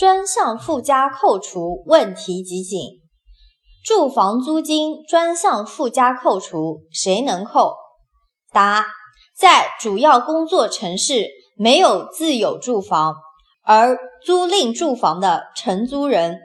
专项附加扣除问题集锦。住房租金专项附加扣除谁能扣？答在主要工作城市没有自有住房而租赁住房的承租人